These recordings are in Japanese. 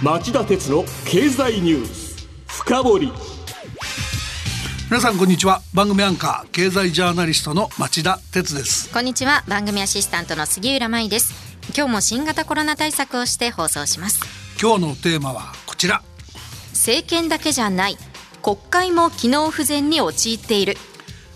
町田鉄の経済ニュース深掘り。皆さんこんにちは。番組アンカー経済ジャーナリストの町田鉄です。こんにちは。番組アシスタントの杉浦舞です。今日も新型コロナ対策をして放送します。今日のテーマはこちら。政権だけじゃない。国会も機能不全に陥っている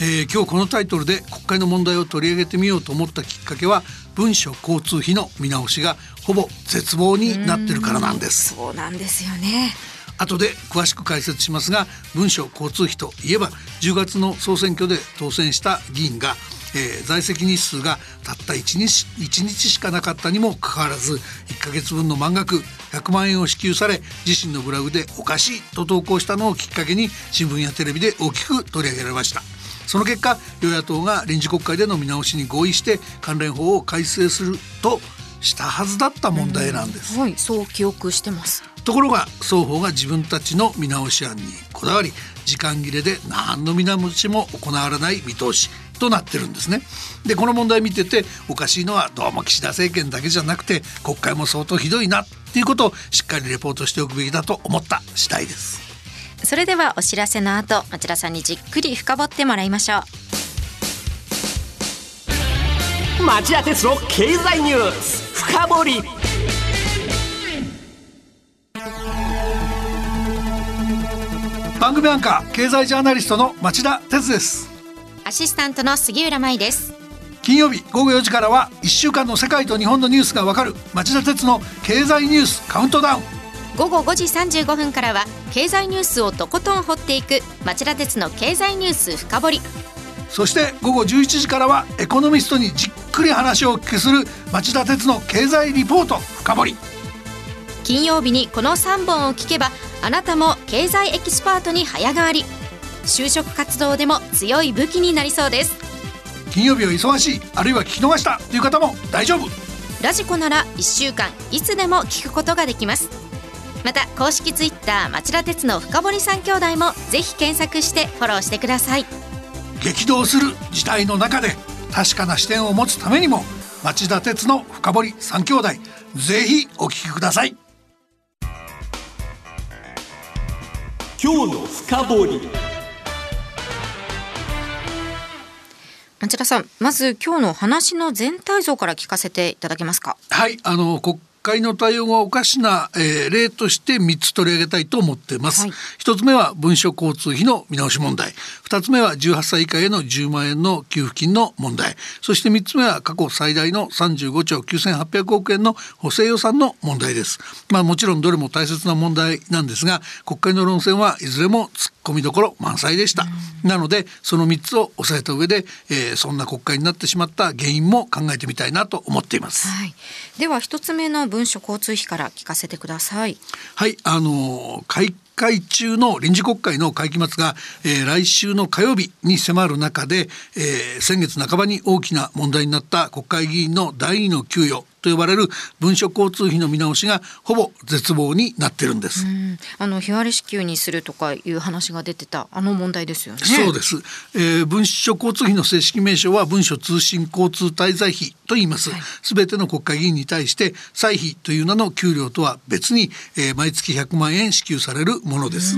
えー、今日このタイトルで国会の問題を取り上げてみようと思ったきっかけは文書交通費の見直しがほぼ絶望になってるからなんです。そうなんですよね。後で詳しく解説しますが文書交通費といえば10月の総選挙で当選した議員がえー、在籍日数がたった1日 ,1 日しかなかったにもかかわらず1ヶ月分の満額100万円を支給され自身のブログでおかしいと投稿したのをきっかけに新聞やテレビで大きく取り上げられましたその結果与野党が臨時国会での見直しに合意して関連法を改正するとしたはずだった問題なんです、はい、そう記憶してます。ところが双方が自分たちの見直し案にこだわり時間切れで何の見直しも行われない見通しとなってるんですね。でこの問題見てておかしいのはどうも岸田政権だけじゃなくて国会も相当ひどいなっていうことをしっかりレポートしておくべきだと思った次第です。それではお知らせの後町田さんにじっくり深掘ってもらいましょう。町田鉄の経済ニュース深掘り。番組アンカー経済ジャーナリストの町田鉄です。アシスタントの杉浦舞です。金曜日午後4時からは1週間の世界と日本のニュースがわかる町田鉄の経済ニュースカウントダウン午後5時35分からは経済ニュースをとことん掘っていく町田鉄の経済ニュース深掘り。そして午後11時からはエコノミストにじっくり話をお聞きする町田鉄の経済リポート深掘り。金曜日にこの3本を聞けばあなたも経済エキスパートに早変わり。就職活動でも強い武器になりそうです。金曜日は忙しいあるいは聞き逃したという方も大丈夫。ラジコなら1週間いつでも聞くことができますまた公式ツイッター町田鉄の深堀三兄弟もぜひ検索してフォローしてください。激動する時代の中で確かな視点を持つためにも町田鉄の深堀三兄弟ぜひお聞きください。今日の深堀。町田さんまず今日の話の全体像から聞かせていただけますか？はいあの国会の対応がおかしな、えー、例として3つ取り上げたいと思っています、はい、1つ目は文書交通費の見直し問題。2つ目は18歳以下への10万円の給付金の問題。そして3つ目は過去最大の35兆9800億円の補正予算の問題です。まあもちろんどれも大切な問題なんですが国会の論戦はいずれも突っ込みどころ満載でした、なのでその3つを押さえた上で、えー、そんな国会になってしまった原因も考えてみたいなと思っています、はい、では1つ目の文書交通費から聞かせてください。はい、あの会会中の臨時国会の会期末が、えー、来週の火曜日に迫る中で、えー、先月半ばに大きな問題になった国会議員の第二の給与と呼ばれる文書交通費の見直しがほぼ絶望になってるんです。あの日割り支給にするとかいう話が出てたあの問題ですよね。そうです。えー、文書交通費の正式名称は文書通信交通滞在費と言います。す、べ、い、ての国会議員に対して歳費という名の給料とは別に、えー、毎月100万円支給されるものです。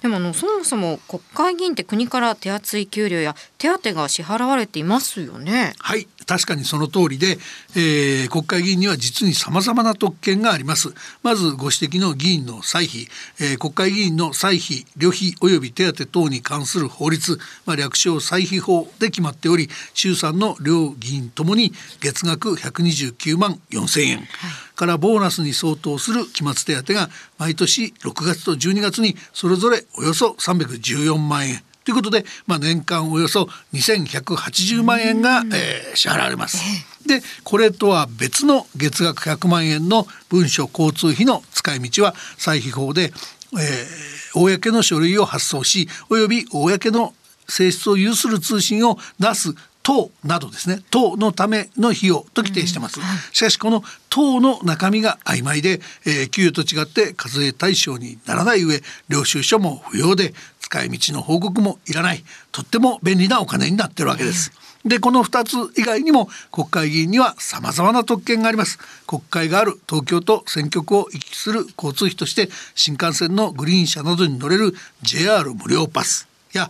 でもあのそもそも国会議員って国から手厚い給料や手当が支払われていますよね。はい、確かにその通りで、えー、国会議員には実に様々な特権があります。まずご指摘の議員の歳費、えー、国会議員の歳費、旅費及び手当等に関する法律、まあ、略称歳費法で決まっており、衆参の両議員ともに月額129万4千円。はいからボーナスに相当する期末手当が毎年6月と12月にそれぞれおよそ314万円ということで、まあ、年間およそ2180万円が、えー、支払われます。でこれとは別の月額100万円の文書交通費の使い道は歳費法で、えー、公の書類を発送しおよび公の性質を有する通信を出す等などですね等のための費用と規定してます、うんはい、しかしこの等の中身が曖昧で、えー、給与と違って課税対象にならない上領収書も不要で使い道の報告もいらない。とっても便利なお金になってるわけです。でこの2つ以外にも国会議員には様々な特権があります。国会がある東京と選挙区を行き来する交通費として新幹線のグリーン車などに乗れる JR 無料パスや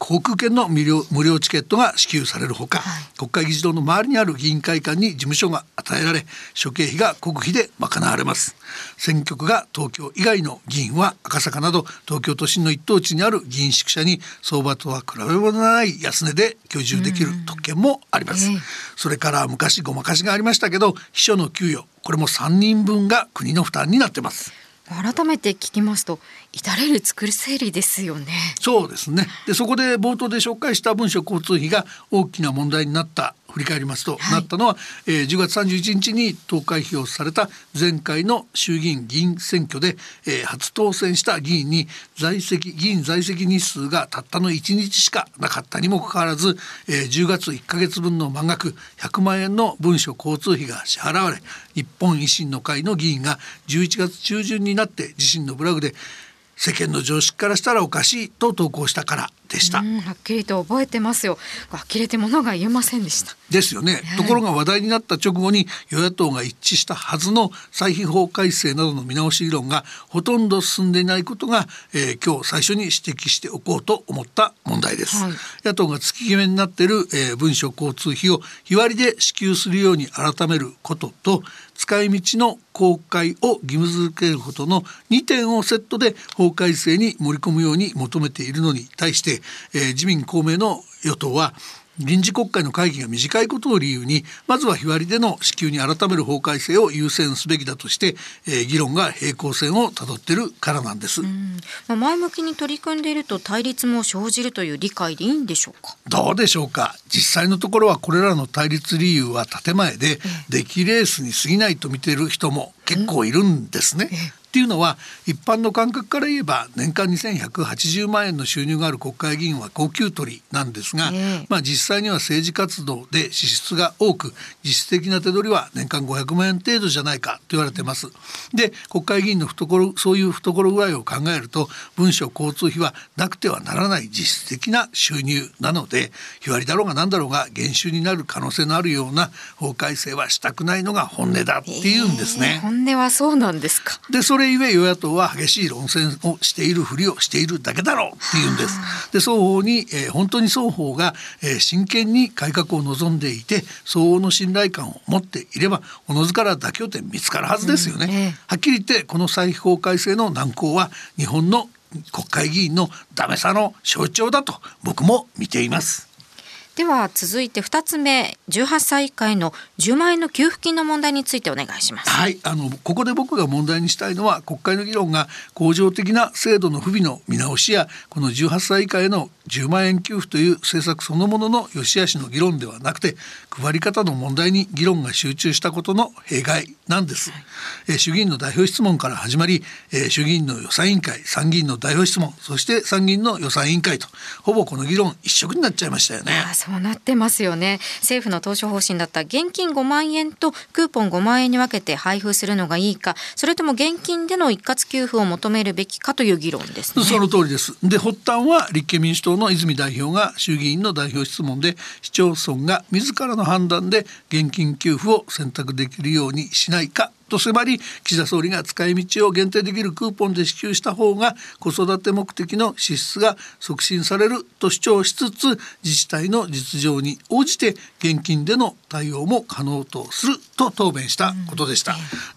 航空券の無料無料チケットが支給されるほか、はい、国会議事堂の周りにある議員会館に事務所が与えられ諸経費が国費で賄われます。選挙区が東京以外の議員は赤坂など東京都心の一等地にある議員宿舎に相場とは比べ物のない安値で居住できる特権もあります、それから昔ごまかしがありましたけど秘書の給与これも3人分が国の負担になってます改めて聞きますと至れる作り整理ですよね。そうですね。でそこで冒頭で紹介した文書交通費が大きな問題になった振り返りますと、はい、なったのは、えー、10月31日に投開票された前回の衆議院議員選挙で、えー、初当選した議員に在籍議員在籍日数がたったの1日しかなかったにもかかわらず、えー、10月1か月分の満額100万円の文書交通費が支払われ日本維新の会の議員が11月中旬になって自身のブログで世間の常識からしたらおかしいと投稿したからでした。はっきりと覚えてますよ。呆れてものが言えませんでした。ですよね、はい、ところが話題になった直後に与野党が一致したはずの歳費法改正などの見直し議論がほとんど進んでいないことが、えー、今日最初に指摘しておこうと思った問題です。はい、野党が月決めになっている、えー、文書交通費を日割りで支給するように改めることと使い道の公開を義務付けることの2点をセットで法改正に盛り込むように求めているのに対して、えー、自民公明の与党は臨時国会の会議が短いことを理由にまずは日割りでの支給に改める法改正を優先すべきだとして、えー、議論が平行線をたどってるからなんです。まあ、前向きに取り組んでいると対立も生じるという理解でいいんでしょうか？どうでしょうか？実際のところはこれらの対立理由は建前で出来レースに過ぎないと見ている人も結構いるんですね。っていうのは一般の感覚から言えば年間2180万円の収入がある国会議員は高給取りなんですが、えー、まあ実際には政治活動で支出が多く実質的な手取りは年間500万円程度じゃないかと言われてます。で国会議員の懐そういう懐具合を考えると文書交通費はなくてはならない実質的な収入なので日割りだろうが何だろうが減収になる可能性のあるような法改正はしたくないのが本音だっていうんですね。えー、本音はそうなんですかでそれゆえ与野党は激しい論戦をしているふりをしているだけだろうっていうんです。で双方に、えー、本当に双方が、えー、真剣に改革を望んでいて相応の信頼感を持っていればおのずから妥協点見つかるはずですよね。うんえー、はっきり言ってこの再法改正の難航は日本の国会議員のダメさの象徴だと僕も見ています。では続いて2つ目18歳以下への10万円の給付金の問題についてお願いします。はいあのここで僕が問題にしたいのは国会の議論が恒常的な制度の不備の見直しやこの18歳以下への10万円給付という政策そのものの良し悪しの議論ではなくて配り方の問題に議論が集中したことの弊害なんです、はい、え衆議院の代表質問から始まり、え衆議院の予算委員会参議院の代表質問そして参議院の予算委員会とほぼこの議論一色になっちゃいましたよねそうなってますよね。政府の当初方針だった現金5万円とクーポン5万円に分けて配布するのがいいかそれとも現金での一括給付を求めるべきかという議論です、ね、その通りです。で発端は立憲民主党の泉代表が衆議院の代表質問で市町村が自らの判断で現金給付を選択できるようにしないかと迫り岸田総理が使い道を限定できるクーポンで支給した方が子育て目的の支出が促進されると主張しつつ自治体の実情に応じて現金での対応も可能とすると答弁した。ことでした。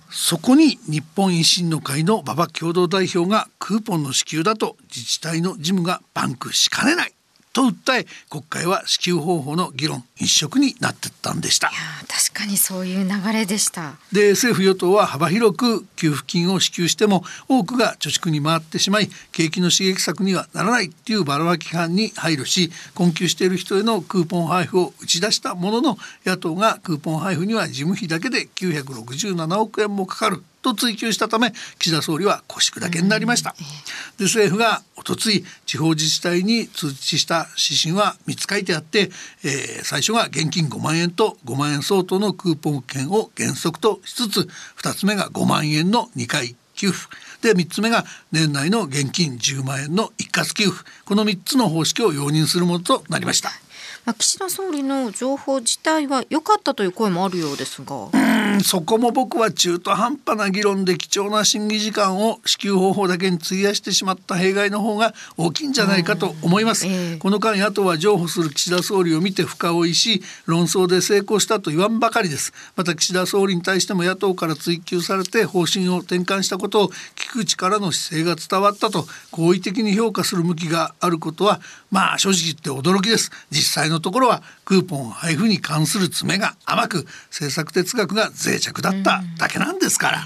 そこに日本維新の会の馬場共同代表がクーポンの支給だと自治体の事務がパンクしかねないと訴え国会は支給方法の議論一色になってったんでした。確かにそういう流れでした。で政府与党は幅広く給付金を支給しても多くが貯蓄に回ってしまい景気の刺激策にはならないっていうばらまき派に配慮し困窮している人へのクーポン配布を打ち出したものの野党がクーポン配布には事務費だけで967億円もかかると追及したため岸田総理は腰砕けになりました。で政府がおとつい地方自治体に通知した指針は3つ書いてあって、えー、最初が現金5万円と5万円相当のクーポン券を原則としつつ2つ目が5万円の2回給付で3つ目が年内の現金10万円の一括給付この3つの方式を容認するものとなりました。岸田総理の情報自体は良かったという声もあるようですが。うんそこも僕は中途半端な議論で貴重な審議時間を支給方法だけに費やしてしまった弊害の方が大きいんじゃないかと思います、えー、この間野党は譲歩する岸田総理を見て深追いし論争で成功したと言わんばかりです。また岸田総理に対しても野党から追及されて方針を転換したことを聞く力の姿勢が伝わったと好意的に評価する向きがあることはまあ正直言って驚きです。実際のところはクーポン配布に関する詰めが甘く政策哲学が脆弱だっただけなんですから。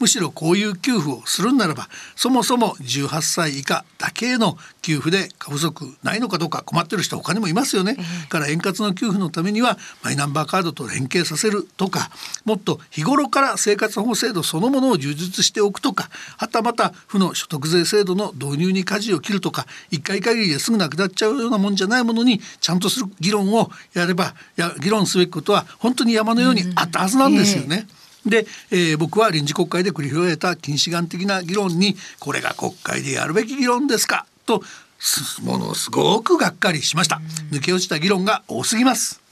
むしろこういう給付をするんならばそもそも18歳以下だけへの給付で過不足ないのかどうか困ってる人他にもいますよね。から円滑の給付のためにはマイナンバーカードと連携させるとかもっと日頃から生活保護制度そのものを充実しておくとかはたまた負の所得税制度の導入に舵を切るとか一回限りですぐなくなっちゃうようなもんじゃないものにちゃんとする議論をやればや議論すべきことは本当に山のようにあったはずなんですよね。うんで、えー、僕は臨時国会で繰り広げた近視眼的な議論にこれが国会でやるべき議論ですかとものすごくがっかりしました。抜け落ちた議論が多すぎます。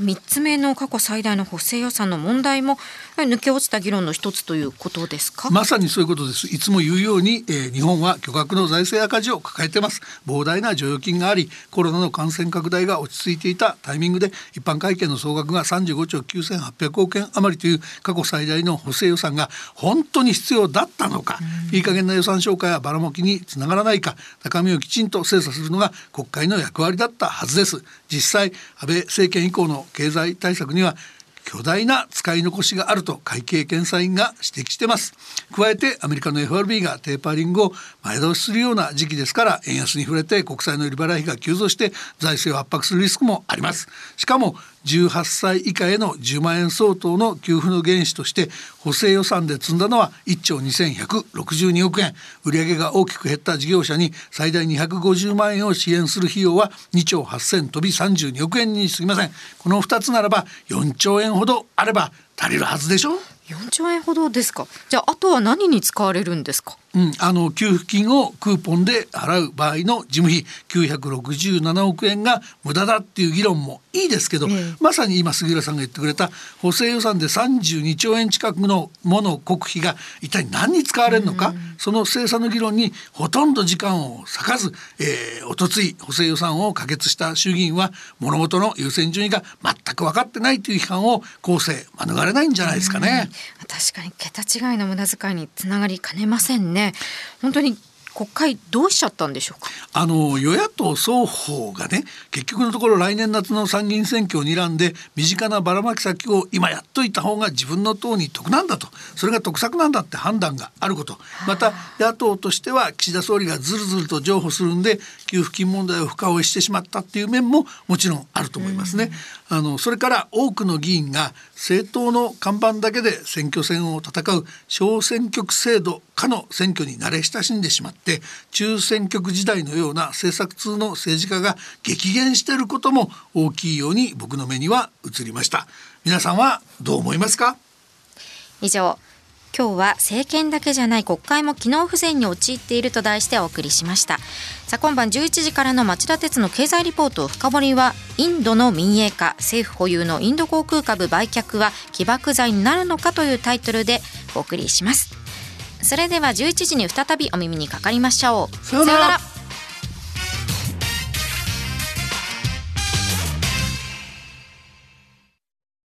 3つ目の過去最大の補正予算の問題も抜け落ちた議論の一つということですか？まさにそういうことです。いつも言うように、えー、日本は巨額の財政赤字を抱えてます。膨大な剰余金がありコロナの感染拡大が落ち着いていたタイミングで一般会計の総額が35兆9800億円余りという過去最大の補正予算が本当に必要だったのか、いい加減な予算紹介やばらまきにつながらないか中身をきちんと精査するのが国会の役割だったはずです実際安倍政権以降の経済対策には巨大な使い残しがあると会計検査院が指摘してます。加えてアメリカの FRB がテーパーリングを前倒しするような時期ですから円安に触れて国債の利払い費が急増して財政を圧迫するリスクもあります。しかも18歳以下への10万円相当の給付の原資として補正予算で積んだのは1兆2162億円。売上が大きく減った事業者に最大250万円を支援する費用は2兆8000飛び32億円に過ぎません。この2つならば4兆円ほどあれば足りるはずでしょ？4兆円ほどですか。じゃああとは何に使われるんですか？うん、あの給付金をクーポンで払う場合の事務費967億円が無駄だっていう議論もいいですけど、ええ、まさに今杉浦さんが言ってくれた補正予算で32兆円近くのもの国費が一体何に使われるのか、うん、その精査の議論にほとんど時間を割かず、えー、おとつい補正予算を可決した衆議院は物事の優先順位が全く分かってないという批判を後世免れないんじゃないですかね。確かに桁違いの無駄遣いにつながりかねませんね。本当に国会どうしちゃったんでしょうか？あの与野党双方がね結局のところ来年夏の参議院選挙を睨んで身近なばらまき先を今やっといた方が自分の党に得なんだと。それが得策なんだって判断があること。また野党としては岸田総理がずるずると譲歩するんで給付金問題を深追いしてしまったっていう面ももちろんあると思いますね。あのそれから多くの議員が政党の看板だけで選挙戦を戦う小選挙区制度かの選挙に慣れ親しんでしまって中選挙区時代のような政策通の政治家が激減していることも大きいように僕の目には映りました。皆さんはどう思いますか？以上今日は政権だけじゃない国会も機能不全に陥っていると題してお送りしました。さあ今晩11時からの町田鉄の経済リポート深掘りはインドの民営化政府保有のインド航空株売却は起爆剤になるのかというタイトルでお送りします。それでは11時に再びお耳にかかりましょう。さようなら